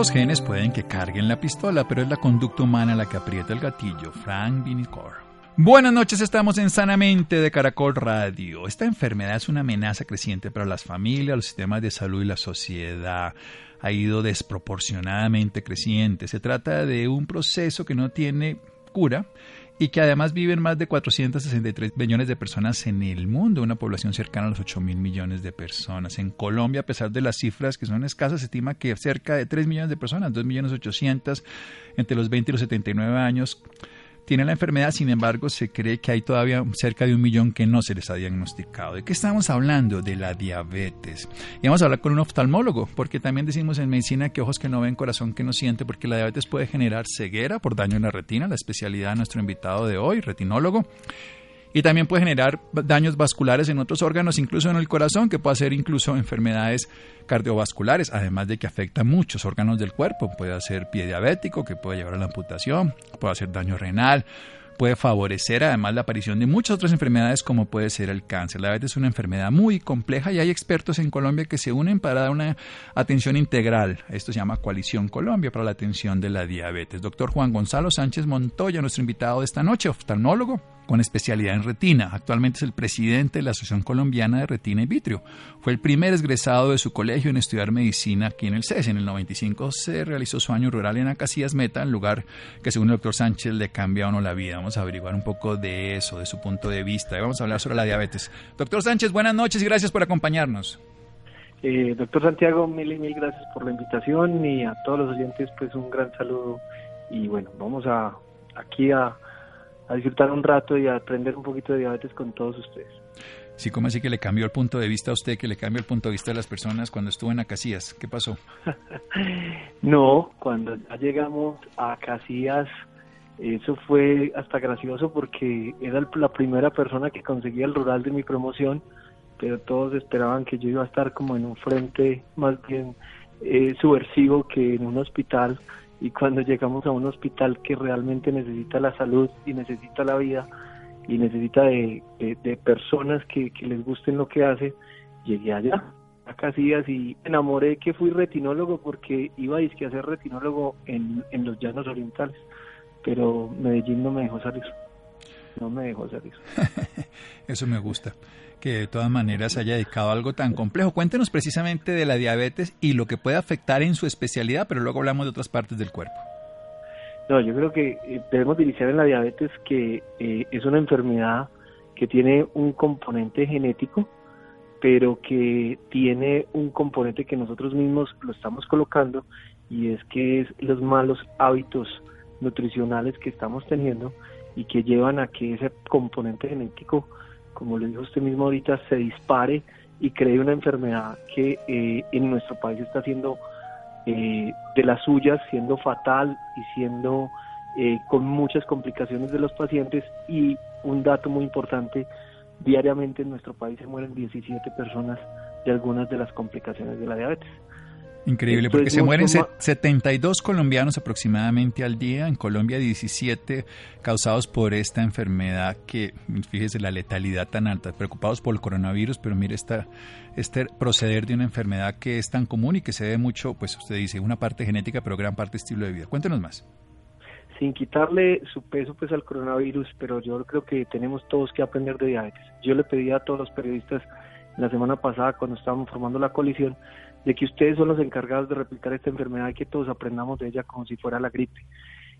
Los genes pueden que carguen la pistola, pero es la conducta humana la que aprieta el gatillo. Frank Vinicor. Buenas noches, estamos en Sanamente de Caracol Radio. Esta enfermedad es una amenaza creciente para las familias, los sistemas de salud y la sociedad. Ha ido desproporcionadamente creciente. Se trata de un proceso que no tiene cura y que además viven más de 463 millones de personas en el mundo, una población cercana a los 8 mil millones de personas. En Colombia, a pesar de las cifras que son escasas, se estima que cerca de 3 millones de personas, 2 millones 800 entre los 20 y los 79 años, tiene la enfermedad, sin embargo, se cree que hay todavía cerca de un millón que no se les ha diagnosticado. ¿De qué estamos hablando? De la diabetes. Y vamos a hablar con un oftalmólogo, porque también decimos en medicina que ojos que no ven, corazón que no siente, porque la diabetes puede generar ceguera por daño en la retina, la especialidad de nuestro invitado de hoy, retinólogo y también puede generar daños vasculares en otros órganos, incluso en el corazón, que puede hacer incluso enfermedades cardiovasculares, además de que afecta muchos órganos del cuerpo. Puede hacer pie diabético, que puede llevar a la amputación, puede hacer daño renal, puede favorecer además la aparición de muchas otras enfermedades como puede ser el cáncer. La diabetes es una enfermedad muy compleja y hay expertos en Colombia que se unen para dar una atención integral. Esto se llama Coalición Colombia para la atención de la diabetes. Doctor Juan Gonzalo Sánchez Montoya, nuestro invitado de esta noche, oftalmólogo con especialidad en retina. Actualmente es el presidente de la Asociación Colombiana de Retina y Vitrio. Fue el primer egresado de su colegio en estudiar medicina aquí en el CES. En el 95 se realizó su año rural en Acacias Meta, el lugar que según el doctor Sánchez le cambia o no la vida. Vamos a averiguar un poco de eso, de su punto de vista. Y vamos a hablar sobre la diabetes. Doctor Sánchez, buenas noches y gracias por acompañarnos. Eh, doctor Santiago, mil y mil gracias por la invitación y a todos los oyentes pues un gran saludo y bueno, vamos a aquí a a disfrutar un rato y a aprender un poquito de diabetes con todos ustedes. Sí, ¿cómo así que le cambió el punto de vista a usted, que le cambió el punto de vista de las personas cuando estuvo en Acacias? ¿Qué pasó? no, cuando ya llegamos a Acacias, eso fue hasta gracioso porque era la primera persona que conseguía el rural de mi promoción, pero todos esperaban que yo iba a estar como en un frente más bien eh, subversivo que en un hospital y cuando llegamos a un hospital que realmente necesita la salud y necesita la vida y necesita de, personas que, les gusten lo que hace, llegué allá a Casillas y enamoré que fui retinólogo porque iba a a ser retinólogo en, en los llanos orientales, pero Medellín no me dejó salir no me dejó salir. Eso me gusta, que de todas maneras haya dedicado a algo tan complejo. Cuéntenos precisamente de la diabetes y lo que puede afectar en su especialidad, pero luego hablamos de otras partes del cuerpo. No, yo creo que eh, debemos iniciar en la diabetes, que eh, es una enfermedad que tiene un componente genético, pero que tiene un componente que nosotros mismos lo estamos colocando, y es que es los malos hábitos nutricionales que estamos teniendo y que llevan a que ese componente genético, como le dijo usted mismo ahorita, se dispare y cree una enfermedad que eh, en nuestro país está siendo eh, de las suyas, siendo fatal y siendo eh, con muchas complicaciones de los pacientes y un dato muy importante, diariamente en nuestro país se mueren 17 personas de algunas de las complicaciones de la diabetes. Increíble, porque se mueren 72 colombianos aproximadamente al día, en Colombia 17 causados por esta enfermedad que, fíjese, la letalidad tan alta, preocupados por el coronavirus, pero mire esta, este proceder de una enfermedad que es tan común y que se ve mucho, pues usted dice, una parte genética, pero gran parte estilo de vida. Cuéntenos más. Sin quitarle su peso pues al coronavirus, pero yo creo que tenemos todos que aprender de diabetes. Yo le pedí a todos los periodistas la semana pasada cuando estábamos formando la coalición de que ustedes son los encargados de replicar esta enfermedad y que todos aprendamos de ella como si fuera la gripe.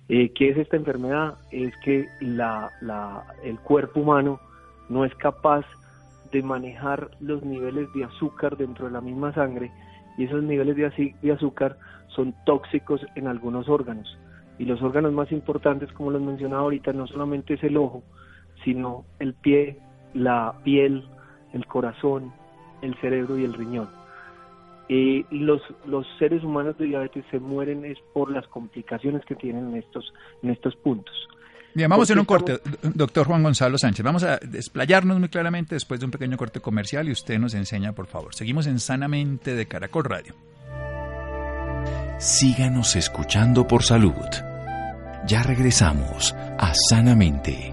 Eh, ¿Qué es esta enfermedad? Es que la, la, el cuerpo humano no es capaz de manejar los niveles de azúcar dentro de la misma sangre y esos niveles de, de azúcar son tóxicos en algunos órganos. Y los órganos más importantes, como los mencionaba ahorita, no solamente es el ojo, sino el pie, la piel, el corazón, el cerebro y el riñón. Eh, los, los seres humanos de diabetes se mueren es por las complicaciones que tienen en estos, en estos puntos. Bien, vamos a un corte, doctor Juan Gonzalo Sánchez. Vamos a desplayarnos muy claramente después de un pequeño corte comercial y usted nos enseña, por favor. Seguimos en Sanamente de Caracol Radio. Síganos escuchando por salud. Ya regresamos a Sanamente.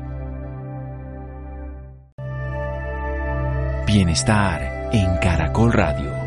Bienestar en Caracol Radio.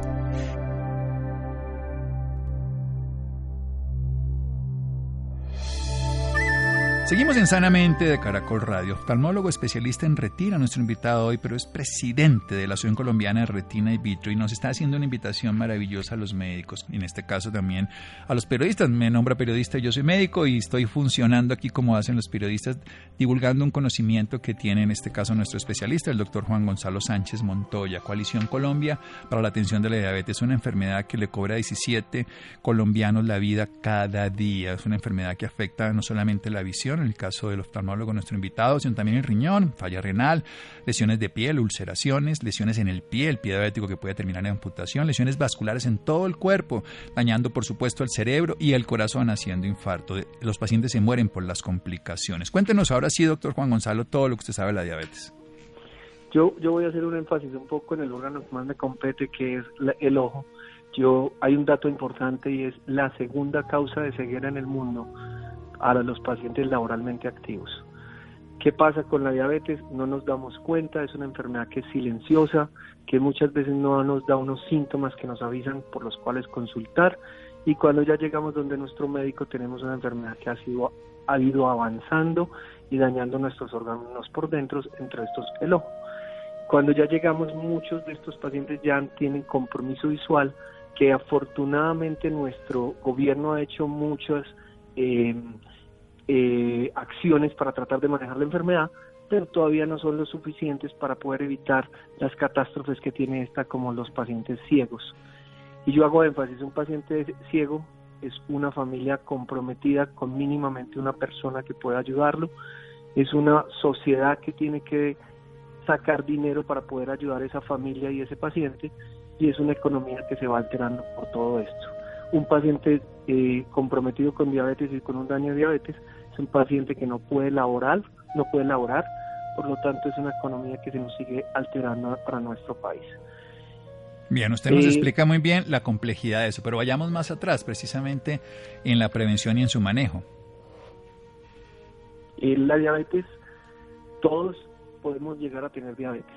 Seguimos en Sanamente de Caracol Radio. Oftalmólogo especialista en retina, nuestro invitado hoy, pero es presidente de la Asociación Colombiana de Retina y Vitro y nos está haciendo una invitación maravillosa a los médicos, en este caso también a los periodistas. Me nombra periodista, yo soy médico y estoy funcionando aquí como hacen los periodistas, divulgando un conocimiento que tiene en este caso nuestro especialista, el doctor Juan Gonzalo Sánchez Montoya, Coalición Colombia para la atención de la diabetes, una enfermedad que le cobra a 17 colombianos la vida cada día. Es una enfermedad que afecta no solamente la visión, en el caso del oftalmólogo nuestro invitado, sino también el riñón, falla renal, lesiones de piel, ulceraciones, lesiones en el pie, el pie diabético que puede terminar en amputación, lesiones vasculares en todo el cuerpo, dañando por supuesto el cerebro y el corazón haciendo infarto. Los pacientes se mueren por las complicaciones. Cuéntenos ahora sí, doctor Juan Gonzalo, todo lo que usted sabe de la diabetes. Yo, yo voy a hacer un énfasis un poco en el órgano que más me compete, que es el ojo. Yo, hay un dato importante y es la segunda causa de ceguera en el mundo a los pacientes laboralmente activos. ¿Qué pasa con la diabetes? No nos damos cuenta, es una enfermedad que es silenciosa, que muchas veces no nos da unos síntomas que nos avisan por los cuales consultar y cuando ya llegamos donde nuestro médico tenemos una enfermedad que ha, sido, ha ido avanzando y dañando nuestros órganos por dentro, entre estos el ojo. Cuando ya llegamos muchos de estos pacientes ya tienen compromiso visual que afortunadamente nuestro gobierno ha hecho muchas eh, eh, acciones para tratar de manejar la enfermedad, pero todavía no son lo suficientes para poder evitar las catástrofes que tiene esta como los pacientes ciegos. Y yo hago énfasis, un paciente ciego es una familia comprometida con mínimamente una persona que pueda ayudarlo, es una sociedad que tiene que sacar dinero para poder ayudar a esa familia y ese paciente y es una economía que se va alterando por todo esto. Un paciente eh, comprometido con diabetes y con un daño de diabetes es un paciente que no puede laborar, no puede laborar, por lo tanto es una economía que se nos sigue alterando para nuestro país. Bien, usted nos eh, explica muy bien la complejidad de eso, pero vayamos más atrás, precisamente en la prevención y en su manejo. En la diabetes, todos podemos llegar a tener diabetes.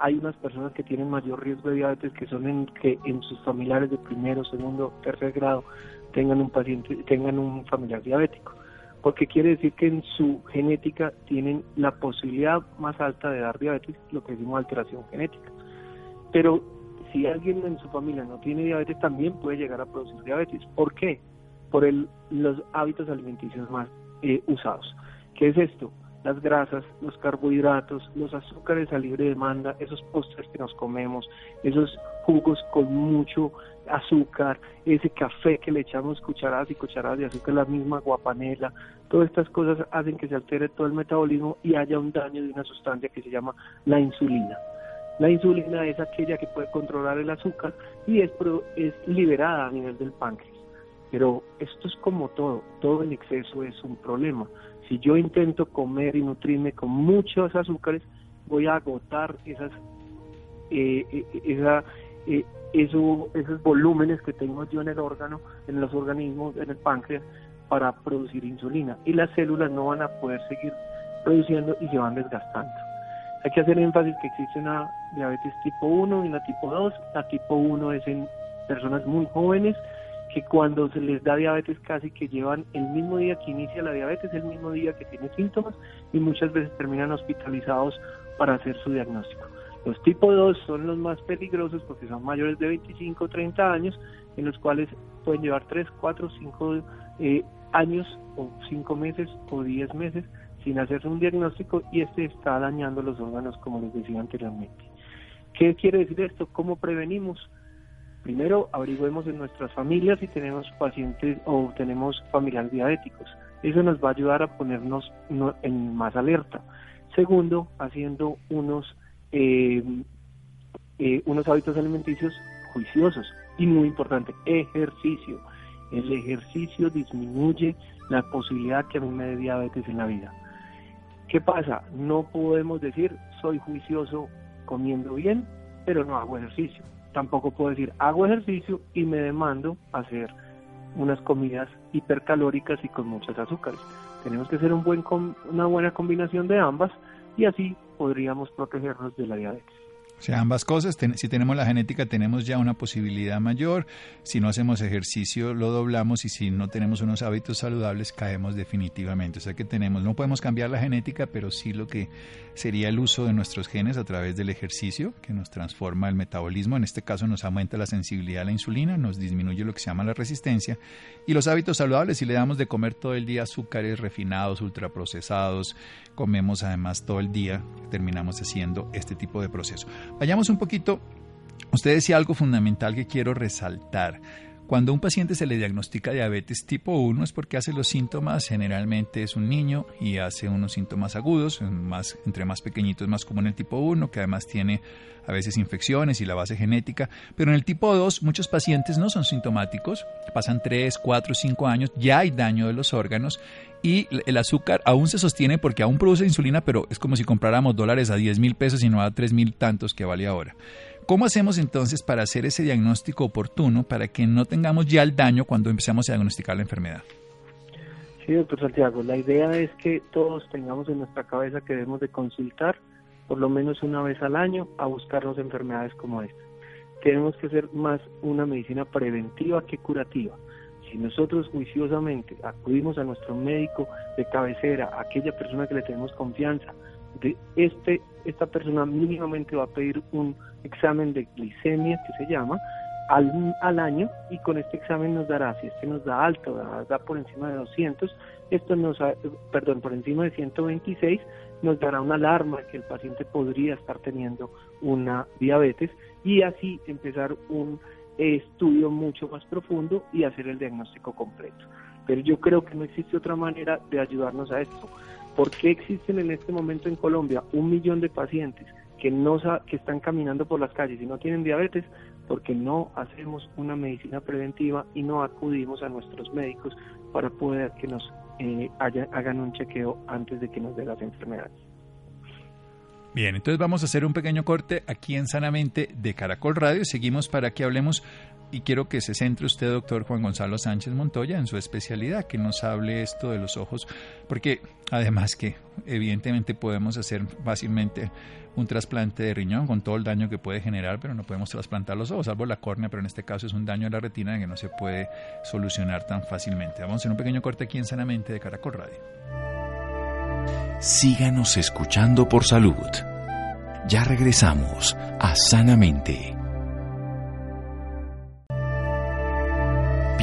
Hay unas personas que tienen mayor riesgo de diabetes que son en que en sus familiares de primero, segundo, tercer grado tengan un paciente, tengan un familiar diabético porque quiere decir que en su genética tienen la posibilidad más alta de dar diabetes, lo que decimos alteración genética. Pero si alguien en su familia no tiene diabetes, también puede llegar a producir diabetes. ¿Por qué? Por el, los hábitos alimenticios más eh, usados. ¿Qué es esto? las grasas, los carbohidratos, los azúcares a libre demanda, esos postres que nos comemos, esos jugos con mucho azúcar, ese café que le echamos cucharadas y cucharadas de azúcar, la misma guapanela, todas estas cosas hacen que se altere todo el metabolismo y haya un daño de una sustancia que se llama la insulina. La insulina es aquella que puede controlar el azúcar y es, es liberada a nivel del páncreas. Pero esto es como todo, todo en exceso es un problema. Si yo intento comer y nutrirme con muchos azúcares, voy a agotar esas, eh, eh, esa, eh, eso, esos volúmenes que tengo yo en el órgano, en los organismos, en el páncreas, para producir insulina. Y las células no van a poder seguir produciendo y se van desgastando. Hay que hacer énfasis que existe una diabetes tipo 1 y una tipo 2. La tipo 1 es en personas muy jóvenes que cuando se les da diabetes casi que llevan el mismo día que inicia la diabetes, el mismo día que tiene síntomas y muchas veces terminan hospitalizados para hacer su diagnóstico. Los tipo 2 son los más peligrosos porque son mayores de 25 o 30 años, en los cuales pueden llevar 3, 4, 5 años o 5 meses o 10 meses sin hacerse un diagnóstico y este está dañando los órganos como les decía anteriormente. ¿Qué quiere decir esto? ¿Cómo prevenimos? Primero, averigüemos en nuestras familias si tenemos pacientes o tenemos familiares diabéticos. Eso nos va a ayudar a ponernos en más alerta. Segundo, haciendo unos eh, eh, unos hábitos alimenticios juiciosos y muy importante, ejercicio. El ejercicio disminuye la posibilidad que a mí me dé diabetes en la vida. ¿Qué pasa? No podemos decir soy juicioso comiendo bien, pero no hago ejercicio. Tampoco puedo decir hago ejercicio y me demando hacer unas comidas hipercalóricas y con muchos azúcares. Tenemos que hacer un buen una buena combinación de ambas y así podríamos protegernos de la diabetes. O sea, ambas cosas, si tenemos la genética tenemos ya una posibilidad mayor, si no hacemos ejercicio lo doblamos y si no tenemos unos hábitos saludables caemos definitivamente. O sea que tenemos, no podemos cambiar la genética, pero sí lo que sería el uso de nuestros genes a través del ejercicio, que nos transforma el metabolismo, en este caso nos aumenta la sensibilidad a la insulina, nos disminuye lo que se llama la resistencia, y los hábitos saludables, si le damos de comer todo el día azúcares refinados, ultraprocesados, comemos además todo el día, terminamos haciendo este tipo de proceso. Vayamos un poquito, usted decía algo fundamental que quiero resaltar. Cuando a un paciente se le diagnostica diabetes tipo 1 es porque hace los síntomas, generalmente es un niño y hace unos síntomas agudos, más, entre más pequeñito es más común el tipo 1, que además tiene a veces infecciones y la base genética, pero en el tipo 2 muchos pacientes no son sintomáticos, pasan 3, 4, 5 años, ya hay daño de los órganos y el azúcar aún se sostiene porque aún produce insulina, pero es como si compráramos dólares a 10 mil pesos y no a 3 mil tantos que vale ahora. ¿Cómo hacemos entonces para hacer ese diagnóstico oportuno para que no tengamos ya el daño cuando empezamos a diagnosticar la enfermedad? Sí, doctor Santiago, la idea es que todos tengamos en nuestra cabeza que debemos de consultar por lo menos una vez al año a buscarnos enfermedades como esta. Tenemos que hacer más una medicina preventiva que curativa. Si nosotros juiciosamente acudimos a nuestro médico de cabecera, aquella persona que le tenemos confianza, de este, esta persona mínimamente va a pedir un examen de glicemia que se llama al, al año y con este examen nos dará, si este nos da alto, da, por encima de 200, esto nos, perdón, por encima de 126, nos dará una alarma que el paciente podría estar teniendo una diabetes y así empezar un estudio mucho más profundo y hacer el diagnóstico completo. Pero yo creo que no existe otra manera de ayudarnos a esto. ¿Por qué existen en este momento en Colombia un millón de pacientes que, no, que están caminando por las calles y no tienen diabetes? Porque no hacemos una medicina preventiva y no acudimos a nuestros médicos para poder que nos eh, hagan un chequeo antes de que nos dé las enfermedades. Bien, entonces vamos a hacer un pequeño corte aquí en Sanamente de Caracol Radio. Seguimos para que hablemos y quiero que se centre usted, doctor Juan Gonzalo Sánchez Montoya, en su especialidad, que nos hable esto de los ojos, porque además que evidentemente podemos hacer fácilmente un trasplante de riñón con todo el daño que puede generar, pero no podemos trasplantar los ojos, salvo la córnea, pero en este caso es un daño a la retina que no se puede solucionar tan fácilmente. Vamos a hacer un pequeño corte aquí en Sanamente de Caracol Radio. Síganos escuchando por salud. Ya regresamos a Sanamente.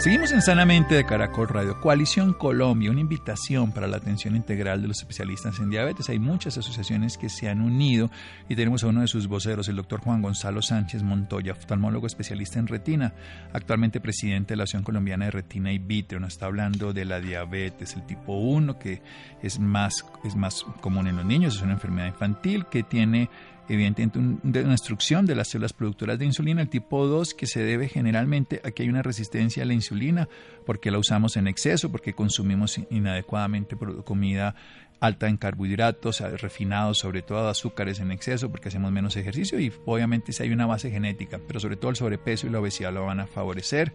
Seguimos en Sanamente de Caracol Radio. Coalición Colombia, una invitación para la atención integral de los especialistas en diabetes. Hay muchas asociaciones que se han unido y tenemos a uno de sus voceros, el doctor Juan Gonzalo Sánchez Montoya, oftalmólogo especialista en retina, actualmente presidente de la Asociación Colombiana de Retina y Vitro. Nos está hablando de la diabetes, el tipo 1, que es más, es más común en los niños, es una enfermedad infantil que tiene evidentemente una destrucción de las células productoras de insulina, el tipo 2 que se debe generalmente a que hay una resistencia a la insulina porque la usamos en exceso, porque consumimos inadecuadamente comida alta en carbohidratos, refinados, sobre todo azúcares en exceso, porque hacemos menos ejercicio y obviamente si hay una base genética, pero sobre todo el sobrepeso y la obesidad lo van a favorecer.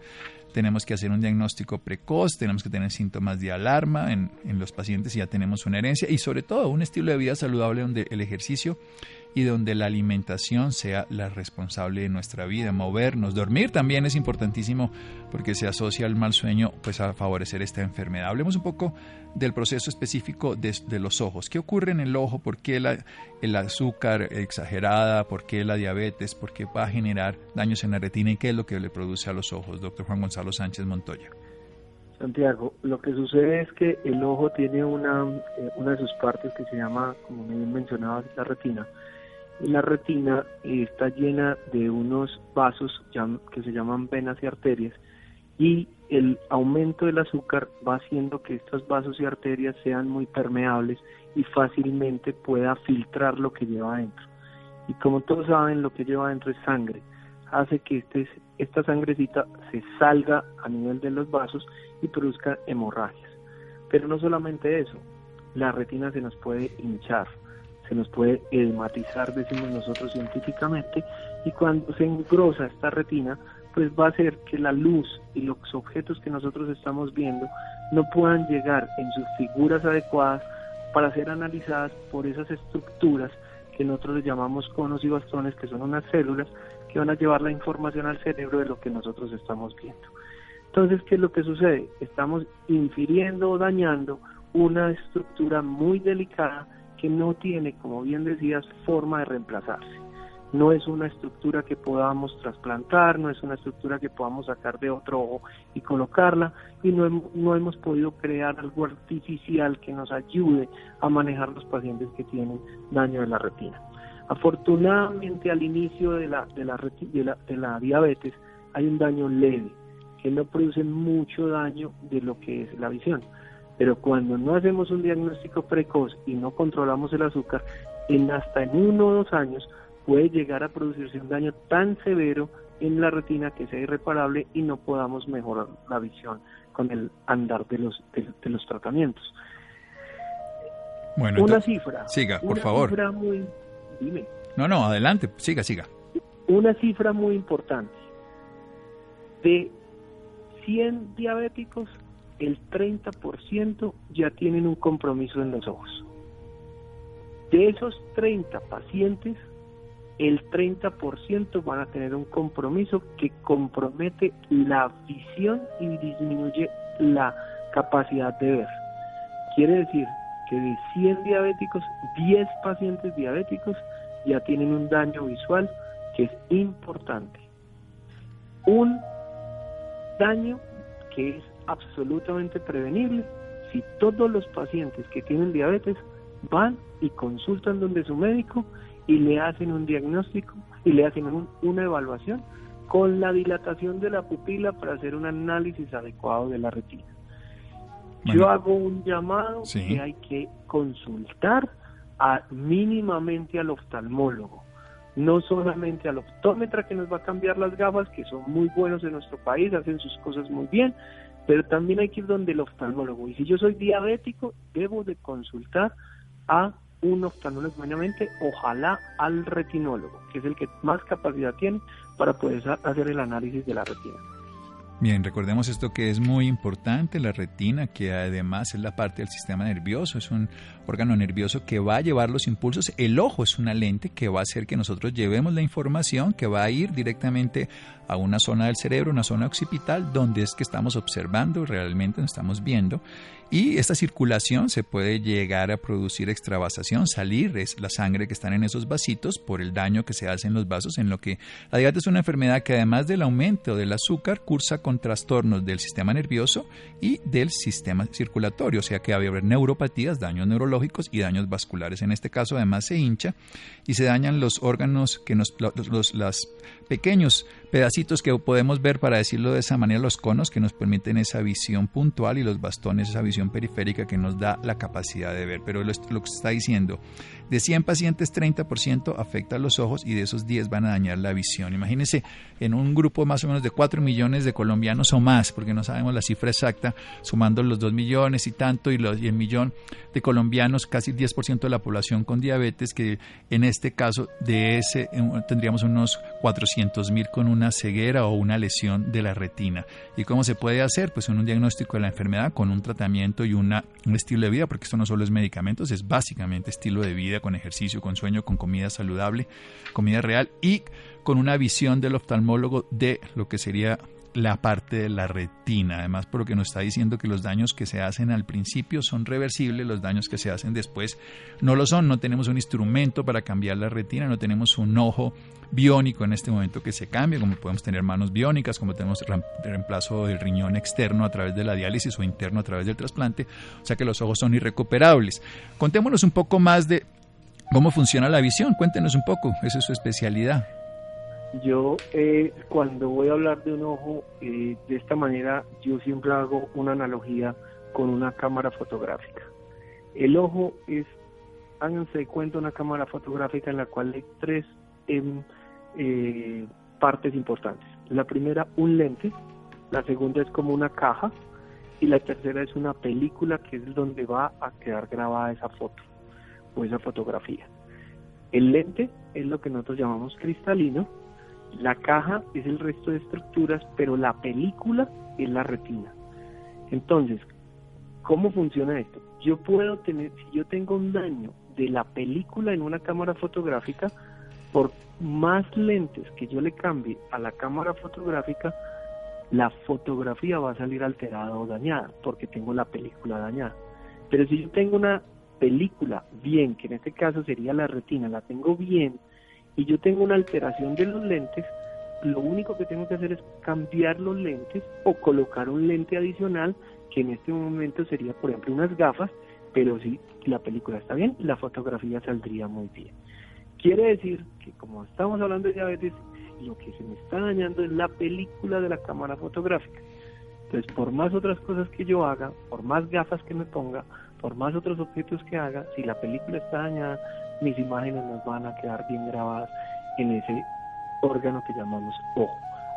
Tenemos que hacer un diagnóstico precoz, tenemos que tener síntomas de alarma en, en los pacientes si ya tenemos una herencia y sobre todo un estilo de vida saludable donde el ejercicio y donde la alimentación sea la responsable de nuestra vida, movernos, dormir también es importantísimo porque se asocia al mal sueño pues a favorecer esta enfermedad. Hablemos un poco del proceso específico de, los ojos. ¿Qué ocurre en el ojo? ¿Por qué la, el azúcar exagerada? ¿Por qué la diabetes? ¿Por qué va a generar daños en la retina? ¿Y qué es lo que le produce a los ojos? Doctor Juan Gonzalo Sánchez Montoya. Santiago, lo que sucede es que el ojo tiene una, eh, una de sus partes que se llama, como bien mencionaba, la retina, La retina está llena de unos vasos que se llaman venas y arterias y el aumento del azúcar va haciendo que estos vasos y arterias sean muy permeables y fácilmente pueda filtrar lo que lleva adentro. Y como todos saben, lo que lleva adentro es sangre. Hace que este, esta sangrecita se salga a nivel de los vasos y produzca hemorragias. Pero no solamente eso, la retina se nos puede hinchar, se nos puede edematizar, decimos nosotros científicamente, y cuando se engrosa esta retina, pues va a hacer que la luz y los objetos que nosotros estamos viendo no puedan llegar en sus figuras adecuadas para ser analizadas por esas estructuras que nosotros llamamos conos y bastones, que son unas células que van a llevar la información al cerebro de lo que nosotros estamos viendo. Entonces, ¿qué es lo que sucede? Estamos infiriendo o dañando una estructura muy delicada que no tiene, como bien decías, forma de reemplazarse no es una estructura que podamos trasplantar, no es una estructura que podamos sacar de otro ojo y colocarla, y no, no hemos podido crear algo artificial que nos ayude a manejar los pacientes que tienen daño de la retina. Afortunadamente al inicio de de la, de la, de la diabetes hay un daño leve, que no produce mucho daño de lo que es la visión. Pero cuando no hacemos un diagnóstico precoz y no controlamos el azúcar, en hasta en uno o dos años puede llegar a producirse un daño tan severo en la retina que sea irreparable y no podamos mejorar la visión con el andar de los, de, los tratamientos. Bueno, una cifra. Siga, por favor. Cifra muy, dime. No, no, adelante, siga, siga. Una cifra muy importante. De 100 diabéticos, el 30% ya tienen un compromiso en los ojos. De esos 30 pacientes, el 30% van a tener un compromiso que compromete la visión y disminuye la capacidad de ver. Quiere decir que de 100 diabéticos, 10 pacientes diabéticos ya tienen un daño visual que es importante. Un daño que es absolutamente prevenible si todos los pacientes que tienen diabetes van y consultan donde su médico y le hacen un diagnóstico y le hacen una evaluación con la dilatación de la pupila para hacer un análisis adecuado de la retina. Yo hago un llamado que hay que consultar a, mínimamente al oftalmólogo, no solamente al optómetra que nos va a cambiar las gafas, que son muy buenos en nuestro país, hacen sus cosas muy bien, pero también hay que ir donde el oftalmólogo. Y si yo soy diabético, debo de consultar a un oftalmólogo ojalá al retinólogo, que es el que más capacidad tiene para poder hacer el análisis de la retina. Bien, recordemos esto que es muy importante, la retina, que además es la parte del sistema nervioso, es un órgano nervioso que va a llevar los impulsos, el ojo es una lente que va a hacer que nosotros llevemos la información, que va a ir directamente a una zona del cerebro, una zona occipital, donde es que estamos observando, realmente nos estamos viendo, y esta circulación se puede llegar a producir extravasación, salir es la sangre que están en esos vasitos por el daño que se hace en los vasos, en lo que la diabetes es una enfermedad que además del aumento del azúcar cursa con trastornos del sistema nervioso y del sistema circulatorio, o sea que va a haber neuropatías, daños neurológicos y daños vasculares. En este caso además se hincha y se dañan los órganos que nos los, los pequeños pedacitos que podemos ver, para decirlo de esa manera, los conos que nos permiten esa visión puntual y los bastones, esa visión periférica que nos da la capacidad de ver. Pero lo, lo que está diciendo, de 100 pacientes, 30% afecta a los ojos y de esos 10 van a dañar la visión. Imagínense en un grupo más o menos de 4 millones de colombianos o más, porque no sabemos la cifra exacta, sumando los 2 millones y tanto y, los, y el millón de colombianos, casi el 10% de la población con diabetes, que en este caso de ese tendríamos unos 400 mil con una ceguera o una lesión de la retina. ¿Y cómo se puede hacer? Pues un diagnóstico de la enfermedad con un tratamiento y una, un estilo de vida, porque esto no solo es medicamentos, es básicamente estilo de vida con ejercicio, con sueño, con comida saludable, comida real y con una visión del oftalmólogo de lo que sería la parte de la retina. Además, por lo que nos está diciendo que los daños que se hacen al principio son reversibles, los daños que se hacen después no lo son. No tenemos un instrumento para cambiar la retina, no tenemos un ojo biónico en este momento que se cambie, como podemos tener manos biónicas, como tenemos reemplazo del riñón externo a través de la diálisis o interno a través del trasplante. O sea que los ojos son irrecuperables. Contémonos un poco más de ¿Cómo funciona la visión? Cuéntenos un poco, esa es su especialidad. Yo eh, cuando voy a hablar de un ojo eh, de esta manera, yo siempre hago una analogía con una cámara fotográfica. El ojo es, háganse de cuenta, una cámara fotográfica en la cual hay tres em, eh, partes importantes. La primera, un lente, la segunda es como una caja y la tercera es una película que es donde va a quedar grabada esa foto o esa fotografía. El lente es lo que nosotros llamamos cristalino, la caja es el resto de estructuras, pero la película es la retina. Entonces, ¿cómo funciona esto? Yo puedo tener, si yo tengo un daño de la película en una cámara fotográfica, por más lentes que yo le cambie a la cámara fotográfica, la fotografía va a salir alterada o dañada, porque tengo la película dañada. Pero si yo tengo una película bien, que en este caso sería la retina, la tengo bien, y yo tengo una alteración de los lentes, lo único que tengo que hacer es cambiar los lentes o colocar un lente adicional, que en este momento sería, por ejemplo, unas gafas, pero si la película está bien, la fotografía saldría muy bien. Quiere decir que como estamos hablando de diabetes, lo que se me está dañando es la película de la cámara fotográfica. Entonces, por más otras cosas que yo haga, por más gafas que me ponga, por más otros objetos que haga, si la película está dañada, mis imágenes nos van a quedar bien grabadas en ese órgano que llamamos ojo.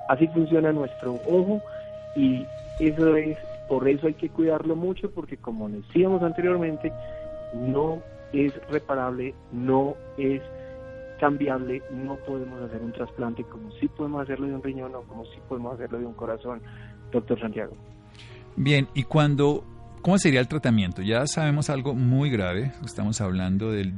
Así funciona nuestro ojo y eso es, por eso hay que cuidarlo mucho porque como decíamos anteriormente, no es reparable, no es cambiable, no podemos hacer un trasplante como si podemos hacerlo de un riñón o como si podemos hacerlo de un corazón, doctor Santiago. Bien, y cuando, ¿cómo sería el tratamiento? Ya sabemos algo muy grave, estamos hablando del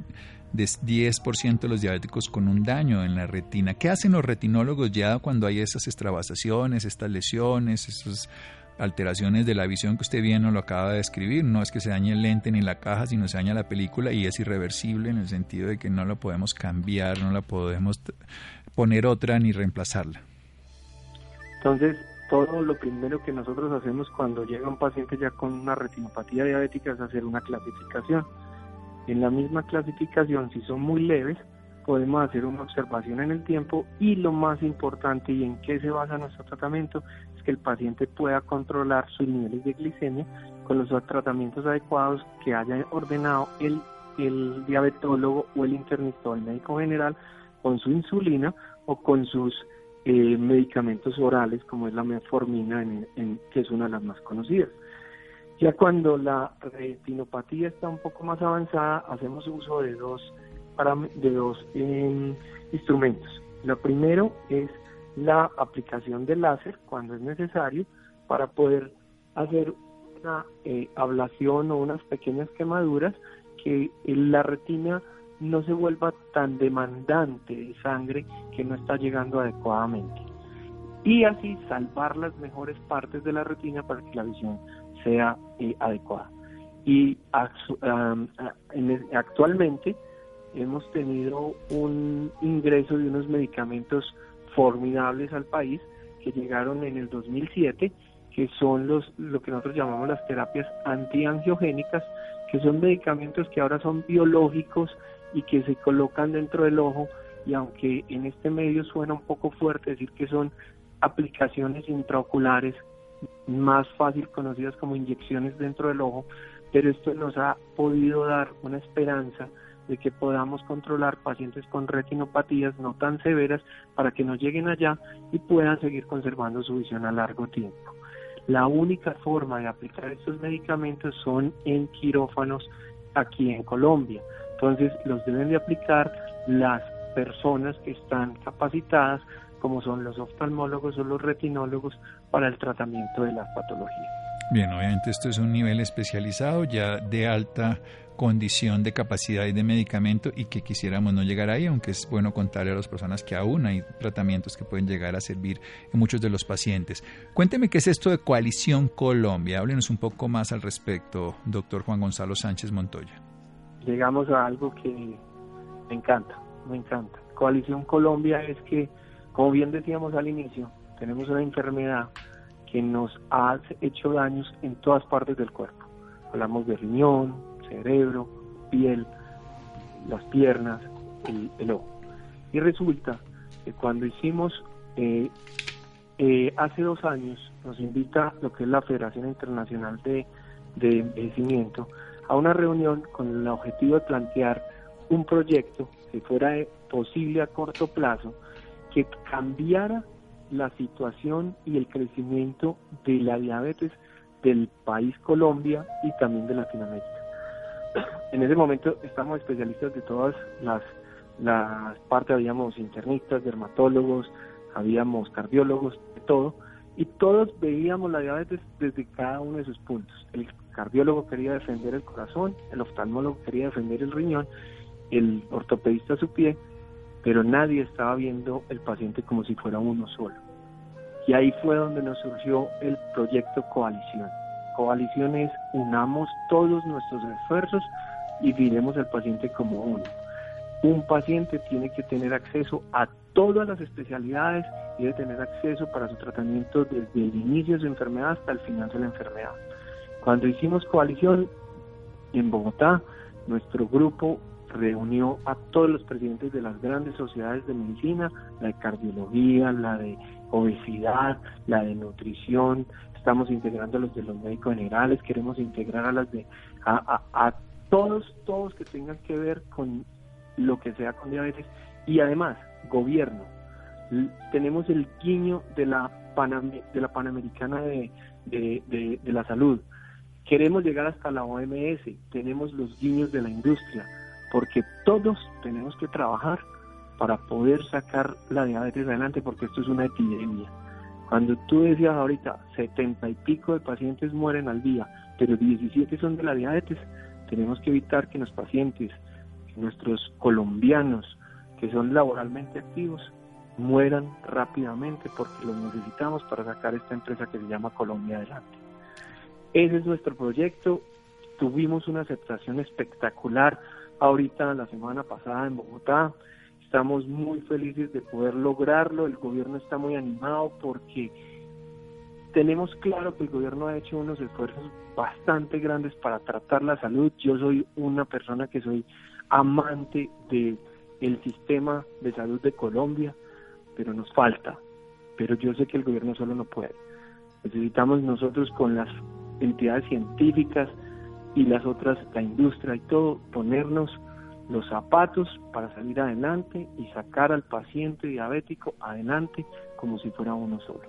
de 10% de los diabéticos con un daño en la retina. ¿Qué hacen los retinólogos ya cuando hay esas extravasaciones, estas lesiones, esas alteraciones de la visión que usted bien nos lo acaba de describir? No es que se dañe el lente ni la caja, sino se daña la película y es irreversible en el sentido de que no la podemos cambiar, no la podemos poner otra ni reemplazarla. Entonces, todo lo primero que nosotros hacemos cuando llega un paciente ya con una retinopatía diabética es hacer una clasificación en la misma clasificación, si son muy leves, podemos hacer una observación en el tiempo y lo más importante y en qué se basa nuestro tratamiento es que el paciente pueda controlar sus niveles de glicemia con los tratamientos adecuados que haya ordenado el, el diabetólogo o el internista o el médico general con su insulina o con sus eh, medicamentos orales como es la metformina, en, que es una de las más conocidas. Ya cuando la retinopatía está un poco más avanzada, hacemos uso de dos, de dos em, instrumentos. Lo primero es la aplicación de láser cuando es necesario para poder hacer una eh, ablación o unas pequeñas quemaduras que la retina no se vuelva tan demandante de sangre que no está llegando adecuadamente. Y así salvar las mejores partes de la retina para que la visión sea eh, adecuada. Y actualmente hemos tenido un ingreso de unos medicamentos formidables al país que llegaron en el 2007, que son los lo que nosotros llamamos las terapias antiangiogénicas, que son medicamentos que ahora son biológicos y que se colocan dentro del ojo y aunque en este medio suena un poco fuerte decir que son aplicaciones intraoculares más fácil conocidas como inyecciones dentro del ojo, pero esto nos ha podido dar una esperanza de que podamos controlar pacientes con retinopatías no tan severas para que no lleguen allá y puedan seguir conservando su visión a largo tiempo. La única forma de aplicar estos medicamentos son en quirófanos aquí en Colombia. Entonces los deben de aplicar las personas que están capacitadas como son los oftalmólogos o los retinólogos para el tratamiento de la patología. Bien, obviamente esto es un nivel especializado ya de alta condición de capacidad y de medicamento y que quisiéramos no llegar ahí, aunque es bueno contarle a las personas que aún hay tratamientos que pueden llegar a servir en muchos de los pacientes. Cuénteme qué es esto de Coalición Colombia. Háblenos un poco más al respecto, doctor Juan Gonzalo Sánchez Montoya. Llegamos a algo que me encanta, me encanta. Coalición Colombia es que como bien decíamos al inicio, tenemos una enfermedad que nos ha hecho daños en todas partes del cuerpo. Hablamos de riñón, cerebro, piel, las piernas, el, ojo. Y resulta que cuando hicimos, eh, eh, hace dos años, nos invita lo que es la Federación Internacional de, de Envejecimiento a una reunión con el objetivo de plantear un proyecto que fuera posible a corto plazo que cambiara la situación y el crecimiento de la diabetes del país Colombia y también de Latinoamérica. En ese momento estamos especialistas de todas las, las partes, habíamos internistas, dermatólogos, habíamos cardiólogos, de todo, y todos veíamos la diabetes desde cada uno de sus puntos. El cardiólogo quería defender el corazón, el oftalmólogo quería defender el riñón, el ortopedista su pie, pero nadie estaba viendo el paciente como si fuera uno solo. Y ahí fue donde nos surgió el proyecto Coalición. Coalición es unamos todos nuestros esfuerzos y miremos al paciente como uno. Un paciente tiene que tener acceso a todas las especialidades y debe tener acceso para su tratamiento desde el inicio de su enfermedad hasta el final de la enfermedad. Cuando hicimos coalición en Bogotá, nuestro grupo reunió a todos los presidentes de las grandes sociedades de medicina, la de cardiología, la de obesidad, la de nutrición, estamos integrando a los de los médicos generales, queremos integrar a las de a, a, todos, todos que tengan que ver con lo que sea con diabetes y además gobierno. Tenemos el guiño de la, de la Panamericana de, de, de la Salud. Queremos llegar hasta la OMS, tenemos los guiños de la industria porque todos tenemos que trabajar para poder sacar la diabetes adelante, porque esto es una epidemia. Cuando tú decías ahorita, setenta y pico de pacientes mueren al día, pero 17 son de la diabetes, tenemos que evitar que los pacientes, nuestros colombianos, que son laboralmente activos, mueran rápidamente porque los necesitamos para sacar esta empresa que se llama Colombia adelante. Ese es nuestro proyecto. Tuvimos una aceptación espectacular ahorita la semana pasada en Bogotá. Estamos muy felices de poder lograrlo. El gobierno está muy animado porque tenemos claro que el gobierno ha hecho unos esfuerzos bastante grandes para tratar la salud. Yo soy una persona que soy amante de sistema de salud de Colombia, pero nos falta. Pero yo sé que el gobierno solo no puede. Necesitamos nosotros con las entidades científicas, y las otras, la industria y todo, ponernos los zapatos para salir adelante y sacar al paciente diabético adelante como si fuera uno solo.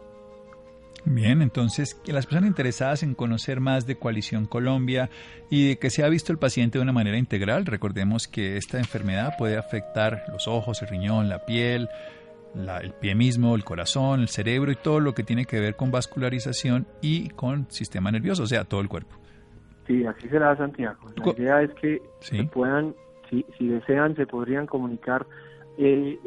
Bien, entonces, que las personas interesadas en conocer más de Coalición Colombia y de que se ha visto el paciente de una manera integral, recordemos que esta enfermedad puede afectar los ojos, el riñón, la piel, el pie mismo, el corazón, el cerebro y todo lo que tiene que ver con vascularización y con sistema nervioso, o sea, todo el cuerpo. Sí, así será Santiago. La idea es que se puedan, si, si desean, se podrían comunicar. Eh,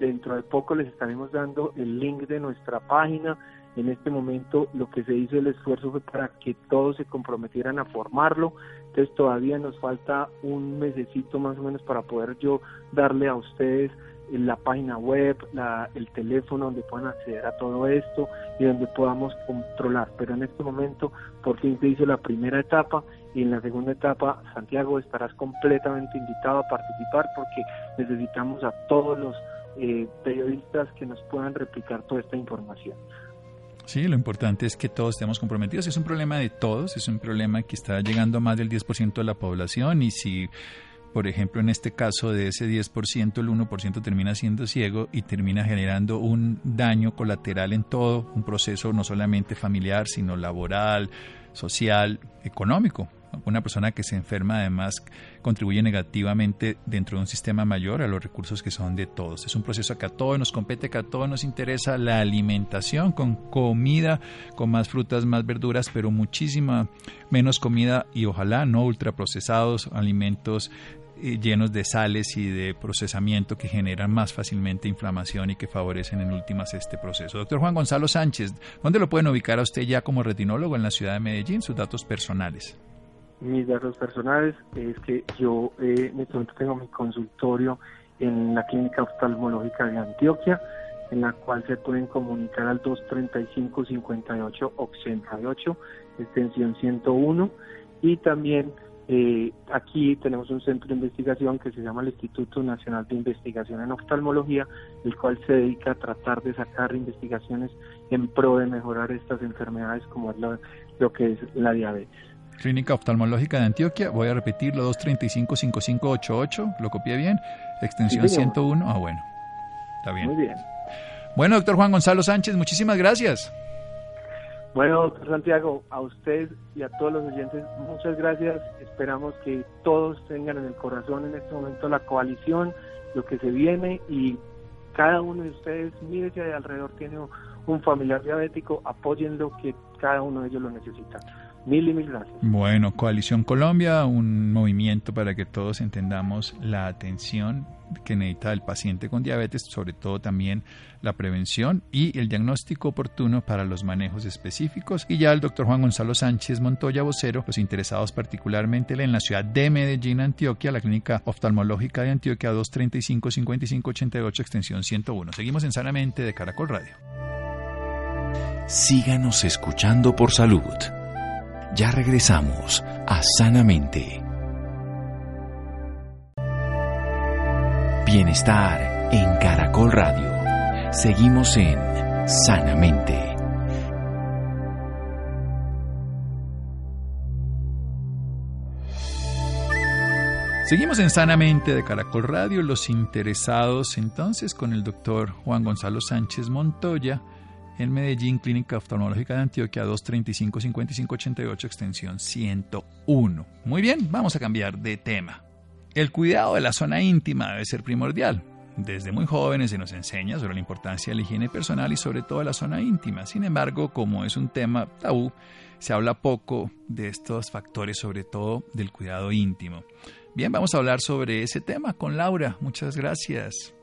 dentro de poco les estaremos dando el link de nuestra página. En este momento lo que se hizo el esfuerzo fue para que todos se comprometieran a formarlo. Entonces todavía nos falta un mesecito más o menos para poder yo darle a ustedes la página web, el teléfono donde puedan acceder a todo esto y donde podamos controlar. Pero en este momento por fin se hizo la primera etapa y en la segunda etapa, Santiago, estarás completamente invitado a participar porque necesitamos a todos los eh, periodistas que nos puedan replicar toda esta información. Sí, lo importante es que todos estemos comprometidos. Es un problema de todos, es un problema que está llegando a más del 10% de la población y si por ejemplo, en este caso de ese 10%, el 1% termina siendo ciego y termina generando un daño colateral en todo, un proceso no solamente familiar, sino laboral, social, económico. Una persona que se enferma además contribuye negativamente dentro de un sistema mayor a los recursos que son de todos. Es un proceso que a todos nos compete, que a todos nos interesa la alimentación con comida, con más frutas, más verduras, pero muchísima menos comida y ojalá no ultraprocesados, alimentos eh, llenos de sales y de procesamiento que generan más fácilmente inflamación y que favorecen en últimas este proceso. Doctor Juan Gonzalo Sánchez, ¿dónde lo pueden ubicar a usted ya como retinólogo en la ciudad de Medellín? Sus datos personales. Mis datos personales es que yo eh, tengo mi consultorio en la Clínica Oftalmológica de Antioquia, en la cual se pueden comunicar al 235-58-88, extensión 101, y también Eh, aquí tenemos un centro de investigación que se llama el Instituto Nacional de Investigación en Oftalmología, el cual se dedica a tratar de sacar investigaciones en pro de mejorar estas enfermedades como es lo, que es la diabetes. Clínica Oftalmológica de Antioquia, voy a repetirlo, 235-5588, lo copié bien, extensión 101, ah bueno, está bien. Muy bien. Bueno, doctor Juan Gonzalo Sánchez, muchísimas gracias. Bueno, doctor Santiago, a usted y a todos los oyentes, muchas gracias. Esperamos que todos tengan en el corazón en este momento la coalición, lo que se viene y cada uno de ustedes, mire que de alrededor tiene un familiar diabético, apoyen lo que cada uno de ellos lo necesita. Mil y mil gracias. Bueno, Coalición Colombia, un movimiento para que todos entendamos la atención que necesita el paciente con diabetes, sobre todo también la prevención y el diagnóstico oportuno para los manejos específicos. Y ya el doctor Juan Gonzalo Sánchez Montoya, vocero, los interesados particularmente en la ciudad de Medellín, Antioquia, la clínica oftalmológica de Antioquia 235-5588, extensión 101. Seguimos en Sanamente de Caracol Radio. Síganos escuchando por salud. Ya regresamos a Sanamente. Bienestar en Caracol Radio. Seguimos en Sanamente. Seguimos en Sanamente de Caracol Radio, los interesados entonces con el doctor Juan Gonzalo Sánchez Montoya en Medellín, Clínica Oftalmológica de Antioquia, 235-5588, extensión 101. Muy bien, vamos a cambiar de tema. El cuidado de la zona íntima debe ser primordial. Desde muy jóvenes se nos enseña sobre la importancia de la higiene personal y sobre todo de la zona íntima. Sin embargo, como es un tema tabú, se habla poco de estos factores, sobre todo del cuidado íntimo. Bien, vamos a hablar sobre ese tema con Laura. Muchas gracias.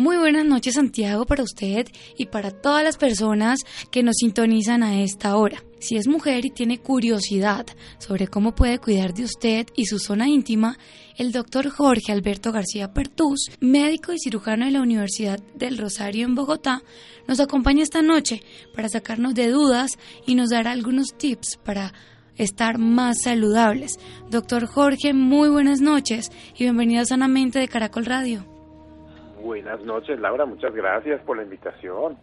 Muy buenas noches Santiago para usted y para todas las personas que nos sintonizan a esta hora. Si es mujer y tiene curiosidad sobre cómo puede cuidar de usted y su zona íntima, el doctor Jorge Alberto García Pertús, médico y cirujano de la Universidad del Rosario en Bogotá, nos acompaña esta noche para sacarnos de dudas y nos dará algunos tips para estar más saludables. Doctor Jorge, muy buenas noches y bienvenido a Sanamente de Caracol Radio. Buenas noches, Laura. Muchas gracias por la invitación.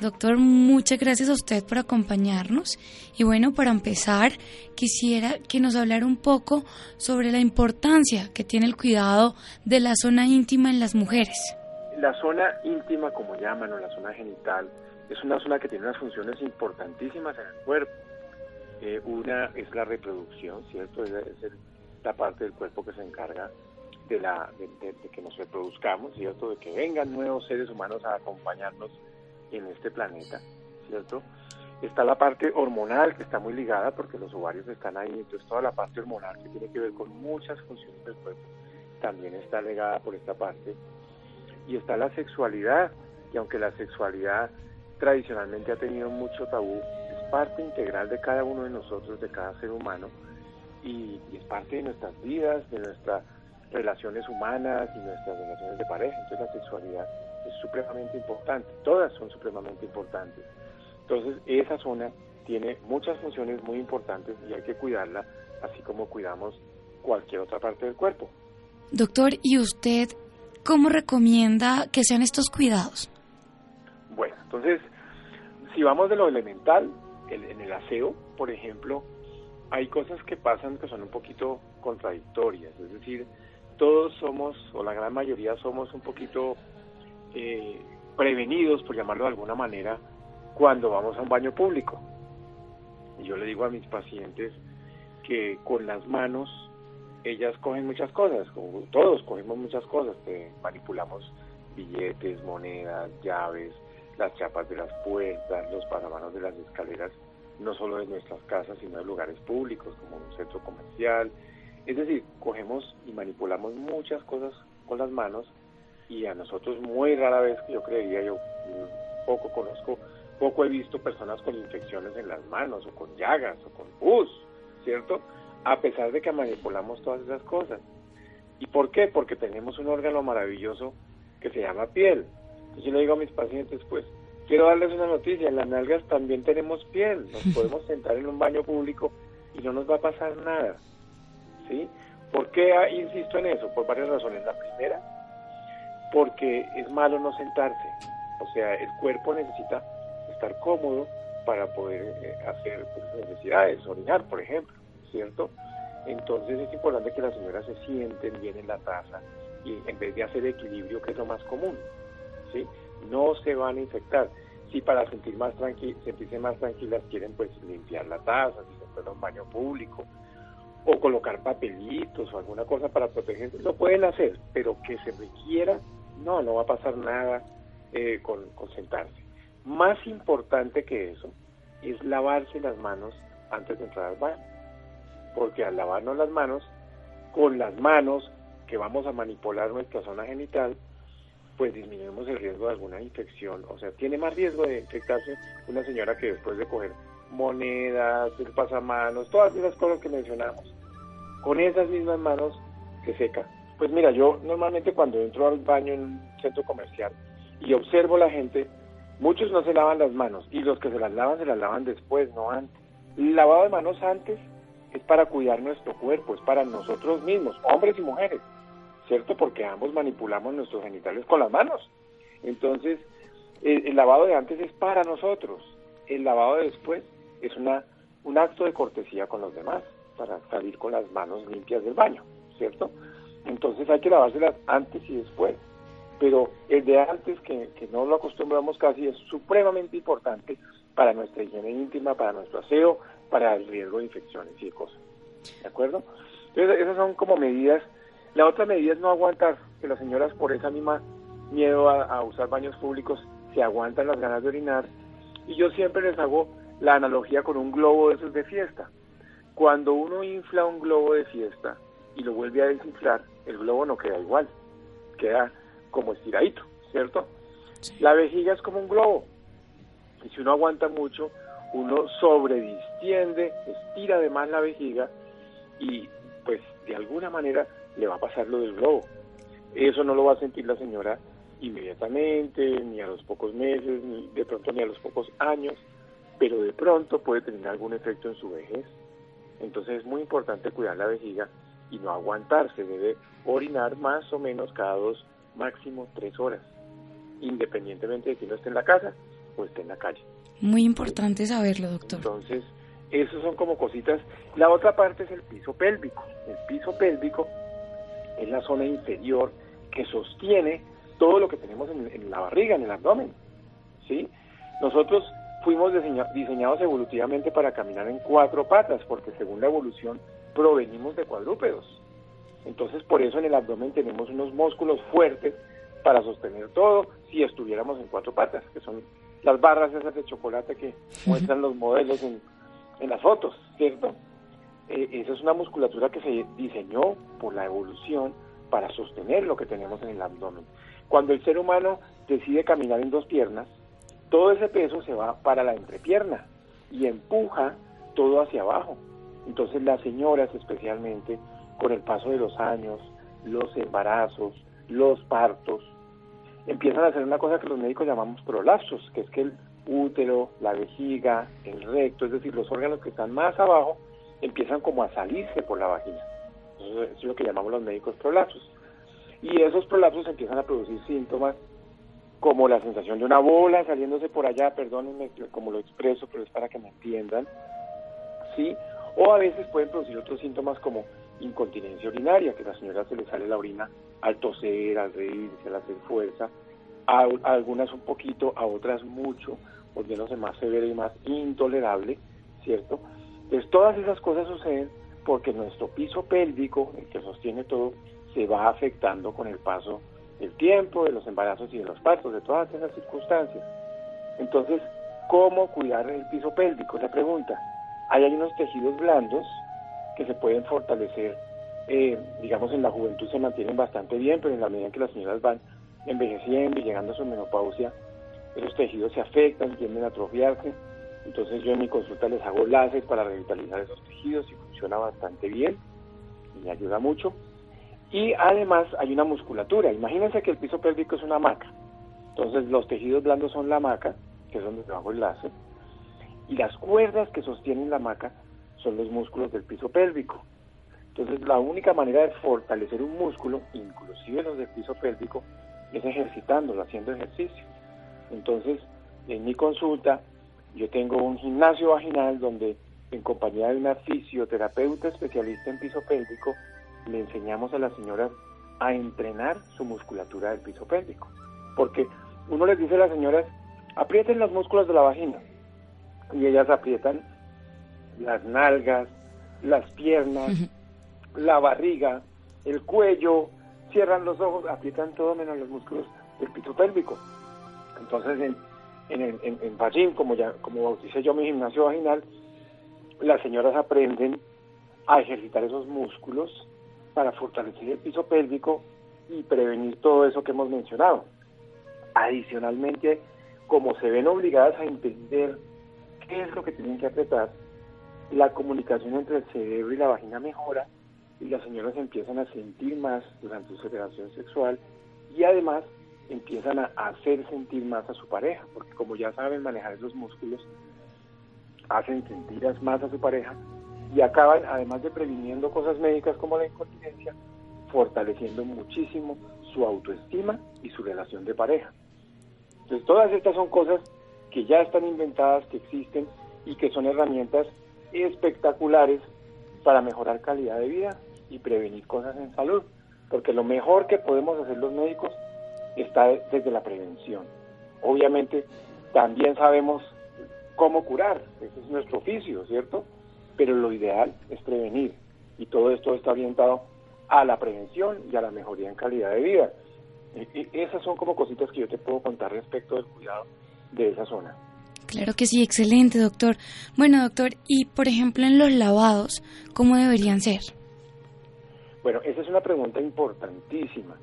Doctor, muchas gracias a usted por acompañarnos. Y bueno, para empezar, quisiera que nos hablara un poco sobre la importancia que tiene el cuidado de la zona íntima en las mujeres. La zona íntima, como llaman, o la zona genital, es una zona que tiene unas funciones importantísimas en el cuerpo. Eh, una es la reproducción, ¿cierto? Es, la parte del cuerpo que se encarga de, la, de, que nos reproduzcamos, ¿cierto? De que vengan nuevos seres humanos a acompañarnos en este planeta, ¿cierto? Está la parte hormonal que está muy ligada porque los ovarios están ahí, entonces toda la parte hormonal que tiene que ver con muchas funciones del cuerpo también está ligada por esta parte. Y está la sexualidad, y aunque la sexualidad tradicionalmente ha tenido mucho tabú, es parte integral de cada uno de nosotros, de cada ser humano, y es parte de nuestras vidas, de nuestra relaciones humanas y nuestras relaciones de pareja. Entonces la sexualidad es supremamente importante, todas son supremamente importantes. Entonces esa zona tiene muchas funciones muy importantes y hay que cuidarla, así como cuidamos cualquier otra parte del cuerpo. Doctor, ¿y usted cómo recomienda que sean estos cuidados? Bueno, entonces, si vamos de lo elemental, en el aseo, por ejemplo, hay cosas que pasan que son un poquito contradictorias, es decir, todos somos, o la gran mayoría somos un poquito eh, prevenidos, por llamarlo de alguna manera, cuando vamos a un baño público. Y yo le digo a mis pacientes que con las manos ellas cogen muchas cosas, como todos cogemos muchas cosas, manipulamos billetes, monedas, llaves, las chapas de las puertas, los pasamanos de las escaleras, no solo de nuestras casas, sino de lugares públicos como un centro comercial, es decir, cogemos y manipulamos muchas cosas con las manos y a nosotros muy rara vez, que yo creería, yo poco conozco, poco he visto personas con infecciones en las manos o con llagas o con pus, ¿cierto? A pesar de que manipulamos todas esas cosas. ¿Y por qué? Porque tenemos un órgano maravilloso que se llama piel. Y yo le digo a mis pacientes, pues, quiero darles una noticia, en las nalgas también tenemos piel, nos podemos sentar en un baño público y no nos va a pasar nada ¿sí? ¿Por qué insisto en eso? Por varias razones. La primera, porque es malo no sentarse. O sea, el cuerpo necesita estar cómodo para poder eh, hacer pues, necesidades, orinar, por ejemplo, ¿cierto? Entonces es importante que las señoras se sienten bien en la taza y en vez de hacer equilibrio, que es lo más común, ¿sí? No se van a infectar. Si para sentir más tranqui sentirse más tranquilas quieren pues limpiar la taza, si se un baño público, o colocar papelitos o alguna cosa para protegerse, lo pueden hacer, pero que se requiera, no, no va a pasar nada eh, con, con sentarse. Más importante que eso es lavarse las manos antes de entrar al baño, porque al lavarnos las manos, con las manos que vamos a manipular nuestra zona genital, pues disminuimos el riesgo de alguna infección. O sea, tiene más riesgo de infectarse una señora que después de coger monedas, el pasamanos, todas esas cosas que mencionamos, con esas mismas manos se seca. Pues mira, yo normalmente cuando entro al baño en un centro comercial y observo la gente, muchos no se lavan las manos y los que se las lavan se las lavan después, no antes. El lavado de manos antes es para cuidar nuestro cuerpo, es para nosotros mismos, hombres y mujeres, ¿cierto? Porque ambos manipulamos nuestros genitales con las manos. Entonces, el, lavado de antes es para nosotros, el lavado de después es una, un acto de cortesía con los demás, para salir con las manos limpias del baño, ¿cierto? Entonces hay que lavárselas antes y después. Pero el de antes, que, que no lo acostumbramos casi, es supremamente importante para nuestra higiene íntima, para nuestro aseo, para el riesgo de infecciones y de cosas. ¿De acuerdo? Entonces, esas son como medidas. La otra medida es no aguantar, que las señoras por esa misma miedo a, a usar baños públicos se aguantan las ganas de orinar. Y yo siempre les hago la analogía con un globo de esos de fiesta. Cuando uno infla un globo de fiesta y lo vuelve a desinflar, el globo no queda igual, queda como estiradito, ¿cierto? La vejiga es como un globo. Y si uno aguanta mucho, uno sobredistiende, estira además la vejiga y pues de alguna manera le va a pasar lo del globo. Eso no lo va a sentir la señora inmediatamente, ni a los pocos meses, ni de pronto ni a los pocos años, pero de pronto puede tener algún efecto en su vejez. Entonces es muy importante cuidar la vejiga y no aguantarse, debe orinar más o menos cada dos, máximo tres horas, independientemente de si no esté en la casa o esté en la calle. Muy importante saberlo, doctor. Entonces, esos son como cositas. La otra parte es el piso pélvico. El piso pélvico es la zona inferior que sostiene todo lo que tenemos en, en la barriga, en el abdomen. ¿sí? Nosotros fuimos diseñados evolutivamente para caminar en cuatro patas, porque según la evolución provenimos de cuadrúpedos. Entonces, por eso en el abdomen tenemos unos músculos fuertes para sostener todo si estuviéramos en cuatro patas, que son las barras esas de chocolate que muestran los modelos en, en las fotos, ¿cierto? Eh, esa es una musculatura que se diseñó por la evolución para sostener lo que tenemos en el abdomen. Cuando el ser humano decide caminar en dos piernas, todo ese peso se va para la entrepierna y empuja todo hacia abajo. Entonces las señoras especialmente, con el paso de los años, los embarazos, los partos, empiezan a hacer una cosa que los médicos llamamos prolapsos, que es que el útero, la vejiga, el recto, es decir, los órganos que están más abajo, empiezan como a salirse por la vagina. Eso es lo que llamamos los médicos prolapsos. Y esos prolapsos empiezan a producir síntomas como la sensación de una bola saliéndose por allá, perdónenme como lo expreso, pero es para que me entiendan, ¿sí? O a veces pueden producir otros síntomas como incontinencia urinaria, que a la señora se le sale la orina al toser, al reírse, al hacer fuerza, a, algunas un poquito, a otras mucho, volviéndose más severa y más intolerable, ¿cierto? Entonces todas esas cosas suceden porque nuestro piso pélvico, el que sostiene todo, se va afectando con el paso el tiempo, de los embarazos y de los partos, de todas esas circunstancias. Entonces, ¿cómo cuidar el piso pélvico? La pregunta. Hay, unos tejidos blandos que se pueden fortalecer, eh, digamos, en la juventud se mantienen bastante bien, pero en la medida que las señoras van envejeciendo y llegando a su menopausia, esos tejidos se afectan, tienden a atrofiarse. Entonces yo en mi consulta les hago láser para revitalizar esos tejidos y funciona bastante bien y ayuda mucho. Y además hay una musculatura. Imagínense que el piso pélvico es una maca. Entonces los tejidos blandos son la maca, que es donde trabajo el láser, y las cuerdas que sostienen la maca son los músculos del piso pélvico. Entonces, la única manera de fortalecer un músculo, inclusive los del piso pélvico, es ejercitándolo, haciendo ejercicio. Entonces, en mi consulta, yo tengo un gimnasio vaginal donde, en compañía de una fisioterapeuta especialista en piso pélvico, le enseñamos a las señoras a entrenar su musculatura del piso pélvico. Porque uno les dice a las señoras, aprieten los músculos de la vagina. Y ellas aprietan las nalgas, las piernas, la barriga, el cuello, cierran los ojos, aprietan todo menos los músculos del piso pélvico. Entonces, en, en, en, en como, ya, como bauticé yo mi gimnasio vaginal, las señoras aprenden a ejercitar esos músculos para fortalecer el piso pélvico y prevenir todo eso que hemos mencionado. Adicionalmente, como se ven obligadas a entender qué es lo que tienen que apretar, la comunicación entre el cerebro y la vagina mejora y las señoras empiezan a sentir más durante su relación sexual y además empiezan a hacer sentir más a su pareja, porque como ya saben manejar esos músculos, hacen sentir más a su pareja y acaban, además de previniendo cosas médicas como la incontinencia, fortaleciendo muchísimo su autoestima y su relación de pareja. Entonces, todas estas son cosas que ya están inventadas, que existen y que son herramientas espectaculares para mejorar calidad de vida y prevenir cosas en salud, porque lo mejor que podemos hacer los médicos está desde la prevención. Obviamente, también sabemos cómo curar, ese es nuestro oficio, ¿cierto? Pero lo ideal es prevenir y todo esto está orientado a la prevención y a la mejoría en calidad de vida. esas son como cositas que yo te puedo contar respecto del cuidado de esa zona. Claro que sí, excelente, doctor. Bueno, doctor, y por ejemplo en los lavados, ¿cómo deberían ser? Bueno, esa es una pregunta importantísima.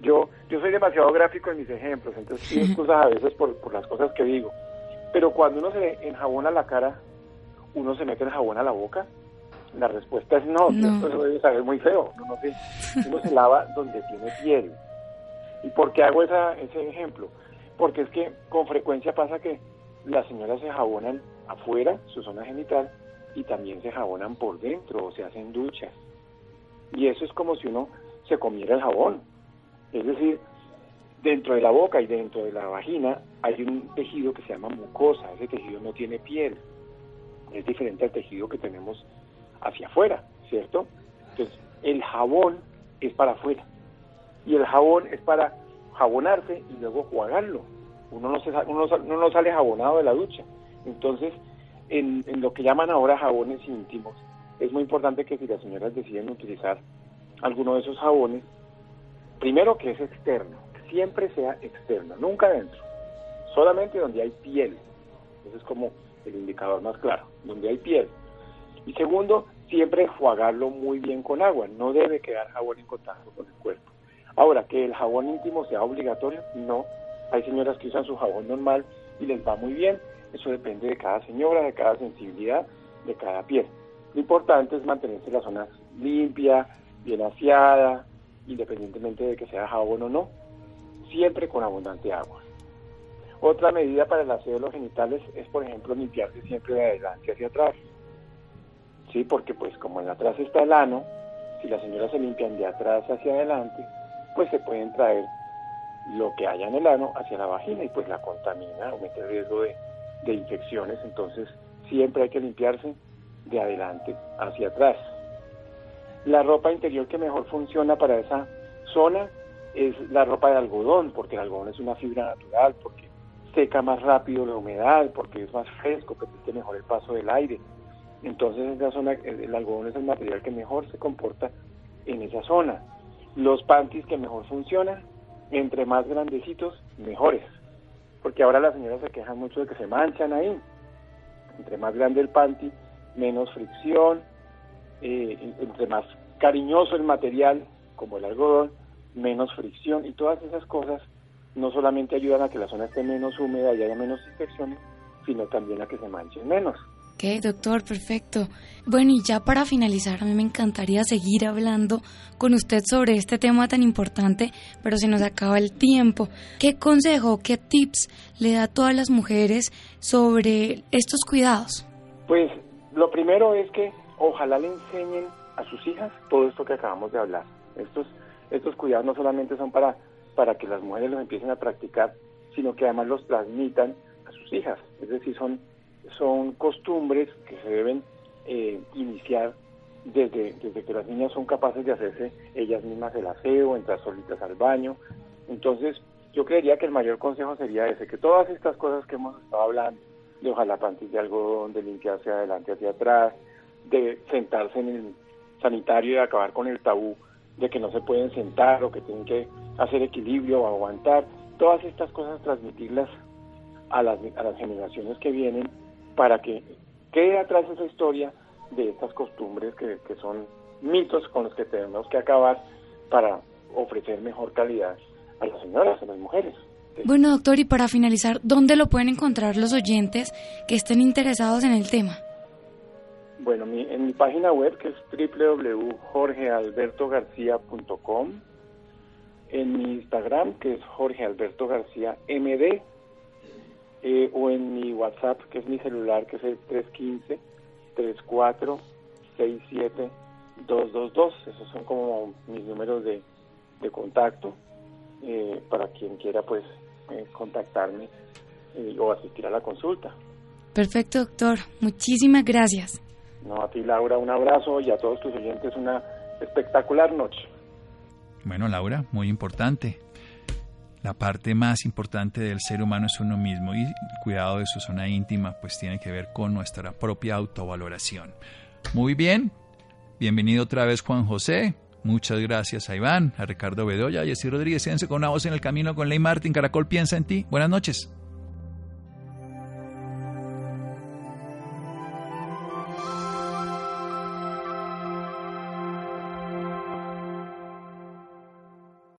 Yo, yo soy demasiado gráfico en mis ejemplos, entonces pido excusas a veces por, por las cosas que digo. Pero cuando uno se enjabona la cara, uno se mete el jabón a la boca? La respuesta es no, eso debe saber muy feo. Uno, se lava donde tiene piel. ¿Y por qué hago esa, ese ejemplo? Porque es que con frecuencia pasa que las señoras se jabonan afuera, su zona genital, y también se jabonan por dentro o se hacen duchas. Y eso es como si uno se comiera el jabón. Es decir, dentro de la boca y dentro de la vagina hay un tejido que se llama mucosa. Ese tejido no tiene piel es diferente al tejido que tenemos hacia afuera, ¿cierto? Entonces, el jabón es para afuera y el jabón es para jabonarse y luego jugarlo. Uno no, se, uno no sale jabonado de la ducha. Entonces, en, en lo que llaman ahora jabones íntimos, es muy importante que si las señoras deciden utilizar alguno de esos jabones, primero que es externo, siempre sea externo, nunca dentro, solamente donde hay piel. Entonces, como el indicador más claro, donde hay piel. Y segundo, siempre enjuagarlo muy bien con agua, no debe quedar jabón en contacto con el cuerpo. Ahora, que el jabón íntimo sea obligatorio, no. Hay señoras que usan su jabón normal y les va muy bien, eso depende de cada señora, de cada sensibilidad, de cada piel. Lo importante es mantenerse la zona limpia, bien aseada, independientemente de que sea jabón o no, siempre con abundante agua. Otra medida para el aseo de los genitales es, por ejemplo, limpiarse siempre de adelante hacia atrás. Sí, porque pues como en atrás está el ano, si las señoras se limpian de atrás hacia adelante, pues se pueden traer lo que haya en el ano hacia la vagina y pues la contamina, aumenta el riesgo de, de infecciones. Entonces, siempre hay que limpiarse de adelante hacia atrás. La ropa interior que mejor funciona para esa zona es la ropa de algodón, porque el algodón es una fibra natural, porque seca más rápido la humedad porque es más fresco, permite mejor el paso del aire. Entonces en esa zona el, algodón es el material que mejor se comporta en esa zona. Los panties que mejor funcionan, entre más grandecitos, mejores. Porque ahora las señoras se quejan mucho de que se manchan ahí. Entre más grande el panty, menos fricción, eh, entre más cariñoso el material, como el algodón, menos fricción y todas esas cosas no solamente ayudan a que la zona esté menos húmeda y haya menos infecciones, sino también a que se manchen menos. Ok, doctor, perfecto. Bueno, y ya para finalizar, a mí me encantaría seguir hablando con usted sobre este tema tan importante, pero se nos acaba el tiempo. ¿Qué consejo, qué tips le da a todas las mujeres sobre estos cuidados? Pues lo primero es que ojalá le enseñen a sus hijas todo esto que acabamos de hablar. Estos, estos cuidados no solamente son para, para que las mujeres los empiecen a practicar, sino que además los transmitan a sus hijas. Es decir, son, son costumbres que se deben eh, iniciar desde, desde que las niñas son capaces de hacerse ellas mismas el aseo, entrar solitas al baño. Entonces, yo creería que el mayor consejo sería ese, que todas estas cosas que hemos estado hablando, de ojalá pantis de algodón, de limpiarse adelante hacia atrás, de sentarse en el sanitario y acabar con el tabú de que no se pueden sentar o que tienen que hacer equilibrio o aguantar, todas estas cosas transmitirlas a las, a las generaciones que vienen para que quede atrás esa historia de estas costumbres que, que son mitos con los que tenemos que acabar para ofrecer mejor calidad a las señoras, a las mujeres. Bueno, doctor, y para finalizar, ¿dónde lo pueden encontrar los oyentes que estén interesados en el tema? Bueno, mi, en mi página web que es www.jorgealbertogarcia.com, en mi Instagram que es Jorge García MD, eh, o en mi WhatsApp que es mi celular que es el 315 34 67 222. Esos son como mis números de, de contacto eh, para quien quiera pues eh, contactarme o asistir a la consulta. Perfecto, doctor. Muchísimas gracias. No, a ti Laura un abrazo y a todos tus oyentes una espectacular noche. Bueno, Laura, muy importante. La parte más importante del ser humano es uno mismo y el cuidado de su zona íntima pues tiene que ver con nuestra propia autovaloración. Muy bien, bienvenido otra vez Juan José. Muchas gracias a Iván, a Ricardo Bedoya a Rodríguez. Quédense con una voz en el camino con Ley Martín. Caracol piensa en ti. Buenas noches.